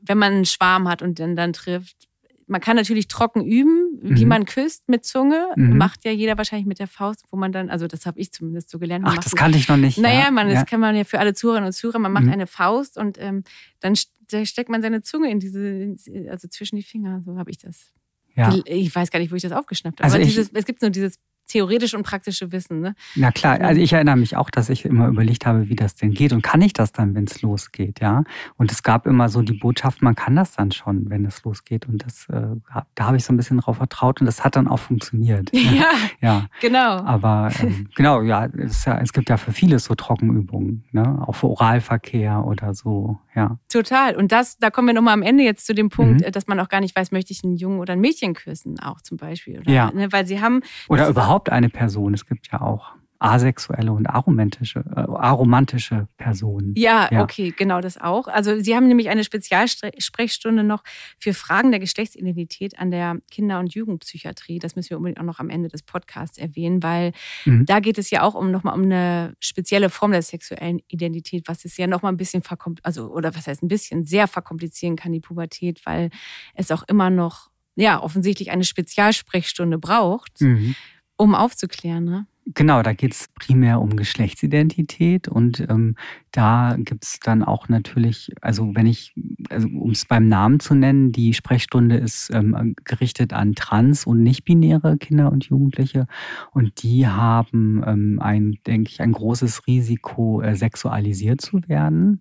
wenn man einen Schwarm hat und den dann trifft, man kann natürlich trocken üben, wie mhm. man küsst mit Zunge. Mhm. Macht ja jeder wahrscheinlich mit der Faust, wo man dann, also das habe ich zumindest so gelernt. Ach, das kannte ich noch nicht. Naja, man, ja. das kann man ja für alle Zuhörerinnen und Zuhörer. Man macht mhm. eine Faust und ähm, dann steckt man seine Zunge in diese, also zwischen die Finger. So habe ich das. Ja. Ich weiß gar nicht, wo ich das aufgeschnappt habe. Also Aber dieses, es gibt nur dieses theoretische und praktische Wissen. Ne? Na klar, also ich erinnere mich auch, dass ich immer überlegt habe, wie das denn geht und kann ich das dann, wenn es losgeht, ja? Und es gab immer so die Botschaft, man kann das dann schon, wenn es losgeht und das, äh, da habe ich so ein bisschen drauf vertraut und das hat dann auch funktioniert. [laughs] Ja, ja. genau. Aber ähm, [laughs] genau, ja es, ja, es gibt ja für vieles so Trockenübungen, ne? auch für Oralverkehr oder so, ja. Total. Und das, da kommen wir nochmal am Ende jetzt zu dem Punkt, mhm. dass man auch gar nicht weiß, möchte ich einen Jungen oder ein Mädchen küssen, auch zum Beispiel. Oder, ja. Ne? Weil sie haben. Oder überhaupt eine Person. Es gibt ja auch asexuelle und aromantische, äh, aromantische Personen. Ja, ja, okay, genau das auch. Also Sie haben nämlich eine Spezialsprechstunde noch für Fragen der Geschlechtsidentität an der Kinder- und Jugendpsychiatrie. Das müssen wir unbedingt auch noch am Ende des Podcasts erwähnen, weil mhm. da geht es ja auch um nochmal um eine spezielle Form der sexuellen Identität, was es ja nochmal ein bisschen verkompliziert, also oder was heißt ein bisschen sehr verkomplizieren kann, die Pubertät, weil es auch immer noch ja offensichtlich eine Spezialsprechstunde braucht, mhm. Um aufzuklären. Ne? Genau, da geht es primär um Geschlechtsidentität und ähm, da gibt es dann auch natürlich, also wenn ich, also um es beim Namen zu nennen, die Sprechstunde ist ähm, gerichtet an trans- und nicht-binäre Kinder und Jugendliche und die haben ähm, ein, denke ich, ein großes Risiko, äh, sexualisiert zu werden.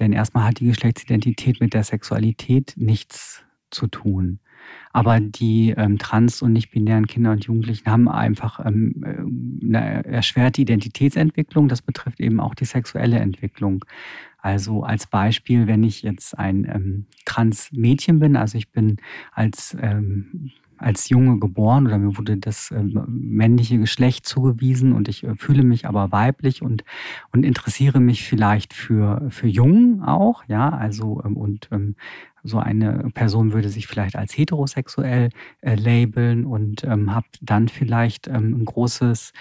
Denn erstmal hat die Geschlechtsidentität mit der Sexualität nichts zu tun. Aber die ähm, trans- und nicht-binären Kinder und Jugendlichen haben einfach ähm, äh, eine erschwerte Identitätsentwicklung. Das betrifft eben auch die sexuelle Entwicklung. Also als Beispiel, wenn ich jetzt ein ähm, Trans-Mädchen bin, also ich bin als ähm, als Junge geboren oder mir wurde das äh, männliche Geschlecht zugewiesen und ich äh, fühle mich aber weiblich und, und interessiere mich vielleicht für, für Jungen auch, ja, also ähm, und ähm, so eine Person würde sich vielleicht als heterosexuell äh, labeln und ähm, hat dann vielleicht ähm, ein großes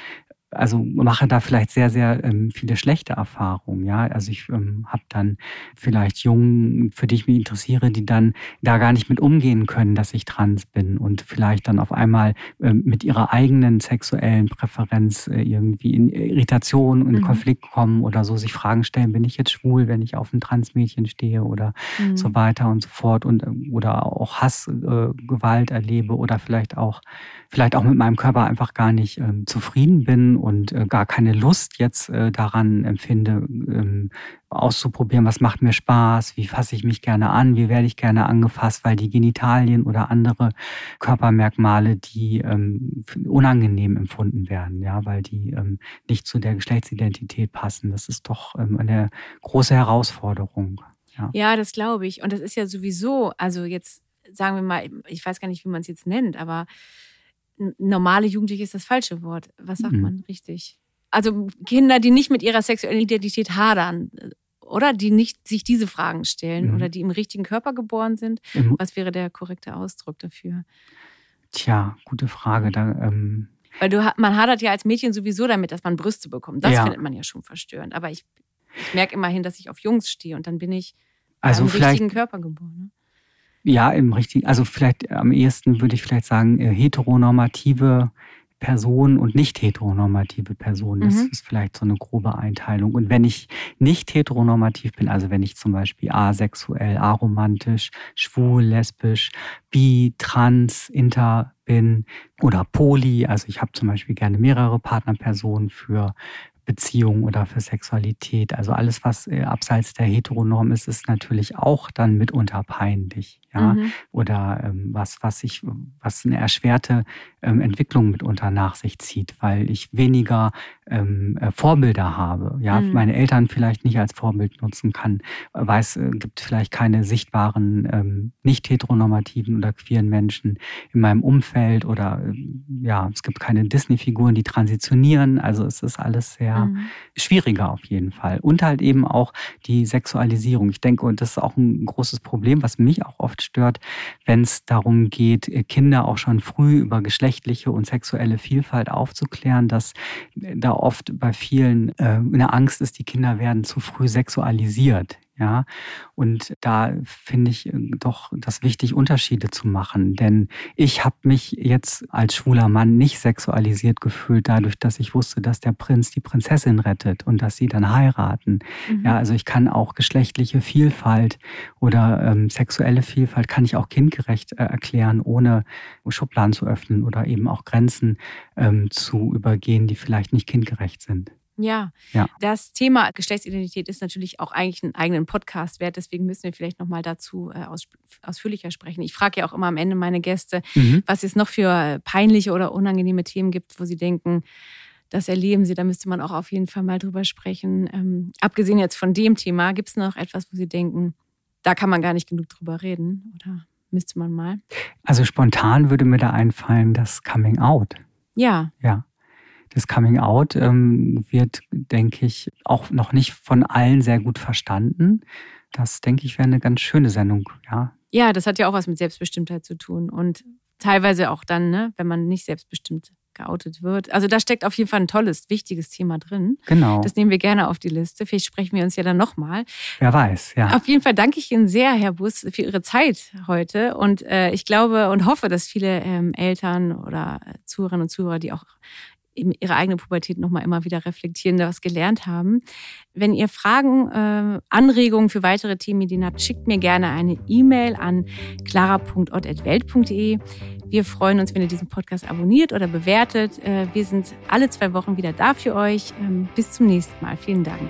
also mache da vielleicht sehr, sehr ähm, viele schlechte Erfahrungen. Ja, also ich ähm, habe dann vielleicht Jungen, für die ich mich interessiere, die dann da gar nicht mit umgehen können, dass ich trans bin und vielleicht dann auf einmal ähm, mit ihrer eigenen sexuellen Präferenz äh, irgendwie in Irritation und mhm. Konflikt kommen oder so sich Fragen stellen, bin ich jetzt schwul, wenn ich auf ein Transmädchen stehe oder mhm. so weiter und so fort und äh, oder auch Hassgewalt äh, erlebe oder vielleicht auch vielleicht auch mit meinem Körper einfach gar nicht ähm, zufrieden bin und äh, gar keine Lust jetzt äh, daran empfinde, ähm, auszuprobieren, was macht mir Spaß, wie fasse ich mich gerne an, wie werde ich gerne angefasst, weil die Genitalien oder andere Körpermerkmale, die ähm, unangenehm empfunden werden, ja, weil die ähm, nicht zu der Geschlechtsidentität passen. Das ist doch eine große Herausforderung. Ja, ja das glaube ich. Und das ist ja sowieso, also jetzt sagen wir mal, ich weiß gar nicht, wie man es jetzt nennt, aber normale Jugendliche ist das falsche Wort. Was sagt mhm. man richtig? Also Kinder, die nicht mit ihrer sexuellen Identität hadern, oder? Die nicht sich diese Fragen stellen mhm. oder die im richtigen Körper geboren sind. Mhm. Was wäre der korrekte Ausdruck dafür? Tja, gute Frage. Da, ähm Weil du, man hadert ja als Mädchen sowieso damit, dass man Brüste bekommt. Das ja. findet man ja schon verstörend. Aber ich, ich merke immerhin, dass ich auf Jungs stehe und dann bin ich also im richtigen Körper geboren. Ne? Ja, im richtigen, also vielleicht am ehesten würde ich vielleicht sagen, äh, heteronormative Personen und nicht heteronormative Personen. Das mhm. ist vielleicht so eine grobe Einteilung. Und wenn ich nicht heteronormativ bin, also wenn ich zum Beispiel asexuell, aromantisch, schwul, lesbisch, bi, trans, inter bin oder poly, also ich habe zum Beispiel gerne mehrere Partnerpersonen für Beziehung oder für Sexualität. Also alles, was äh, abseits der Heteronorm ist, ist natürlich auch dann mitunter peinlich ja, mhm. oder ähm, was, was ich, was eine erschwerte ähm, Entwicklung mitunter nach sich zieht, weil ich weniger ähm, äh, Vorbilder habe, ja, mhm. meine Eltern vielleicht nicht als Vorbild nutzen kann, weiß, äh, gibt vielleicht keine sichtbaren ähm, nicht heteronormativen oder queeren Menschen in meinem Umfeld oder äh, ja, es gibt keine Disney-Figuren, die transitionieren, also es ist alles sehr mhm. schwieriger auf jeden Fall und halt eben auch die Sexualisierung. Ich denke, und das ist auch ein großes Problem, was mich auch oft stört, wenn es darum geht, Kinder auch schon früh über geschlechtliche und sexuelle Vielfalt aufzuklären, dass da oft bei vielen äh, eine Angst ist, die Kinder werden zu früh sexualisiert. Ja, und da finde ich äh, doch das wichtig, Unterschiede zu machen. Denn ich habe mich jetzt als schwuler Mann nicht sexualisiert gefühlt, dadurch, dass ich wusste, dass der Prinz die Prinzessin rettet und dass sie dann heiraten. Mhm. Ja, also ich kann auch geschlechtliche Vielfalt oder ähm, sexuelle Vielfalt kann ich auch kindgerecht äh, erklären, ohne Schubladen zu öffnen oder eben auch Grenzen ähm, zu übergehen, die vielleicht nicht kindgerecht sind. Ja. ja, das Thema Geschlechtsidentität ist natürlich auch eigentlich einen eigenen Podcast wert. Deswegen müssen wir vielleicht nochmal dazu äh, aus, ausführlicher sprechen. Ich frage ja auch immer am Ende meine Gäste, mhm. was es noch für peinliche oder unangenehme Themen gibt, wo sie denken, das erleben sie, da müsste man auch auf jeden Fall mal drüber sprechen. Ähm, abgesehen jetzt von dem Thema, gibt es noch etwas, wo sie denken, da kann man gar nicht genug drüber reden? Oder müsste man mal? Also spontan würde mir da einfallen, das Coming Out. Ja. Ja das Coming Out ähm, wird, denke ich, auch noch nicht von allen sehr gut verstanden. Das, denke ich, wäre eine ganz schöne Sendung, ja. Ja, das hat ja auch was mit Selbstbestimmtheit zu tun und teilweise auch dann, ne, wenn man nicht selbstbestimmt geoutet wird. Also da steckt auf jeden Fall ein tolles, wichtiges Thema drin. Genau. Das nehmen wir gerne auf die Liste. Vielleicht sprechen wir uns ja dann nochmal. Wer weiß, ja. Auf jeden Fall danke ich Ihnen sehr, Herr Bus, für Ihre Zeit heute. Und äh, ich glaube und hoffe, dass viele ähm, Eltern oder Zuhörerinnen und Zuhörer, die auch ihre eigene Pubertät nochmal immer wieder reflektieren, da was gelernt haben. Wenn ihr Fragen, äh, Anregungen für weitere Themenideen habt, schickt mir gerne eine E-Mail an clara.ott.welt.de. Wir freuen uns, wenn ihr diesen Podcast abonniert oder bewertet. Äh, wir sind alle zwei Wochen wieder da für euch. Ähm, bis zum nächsten Mal. Vielen Dank.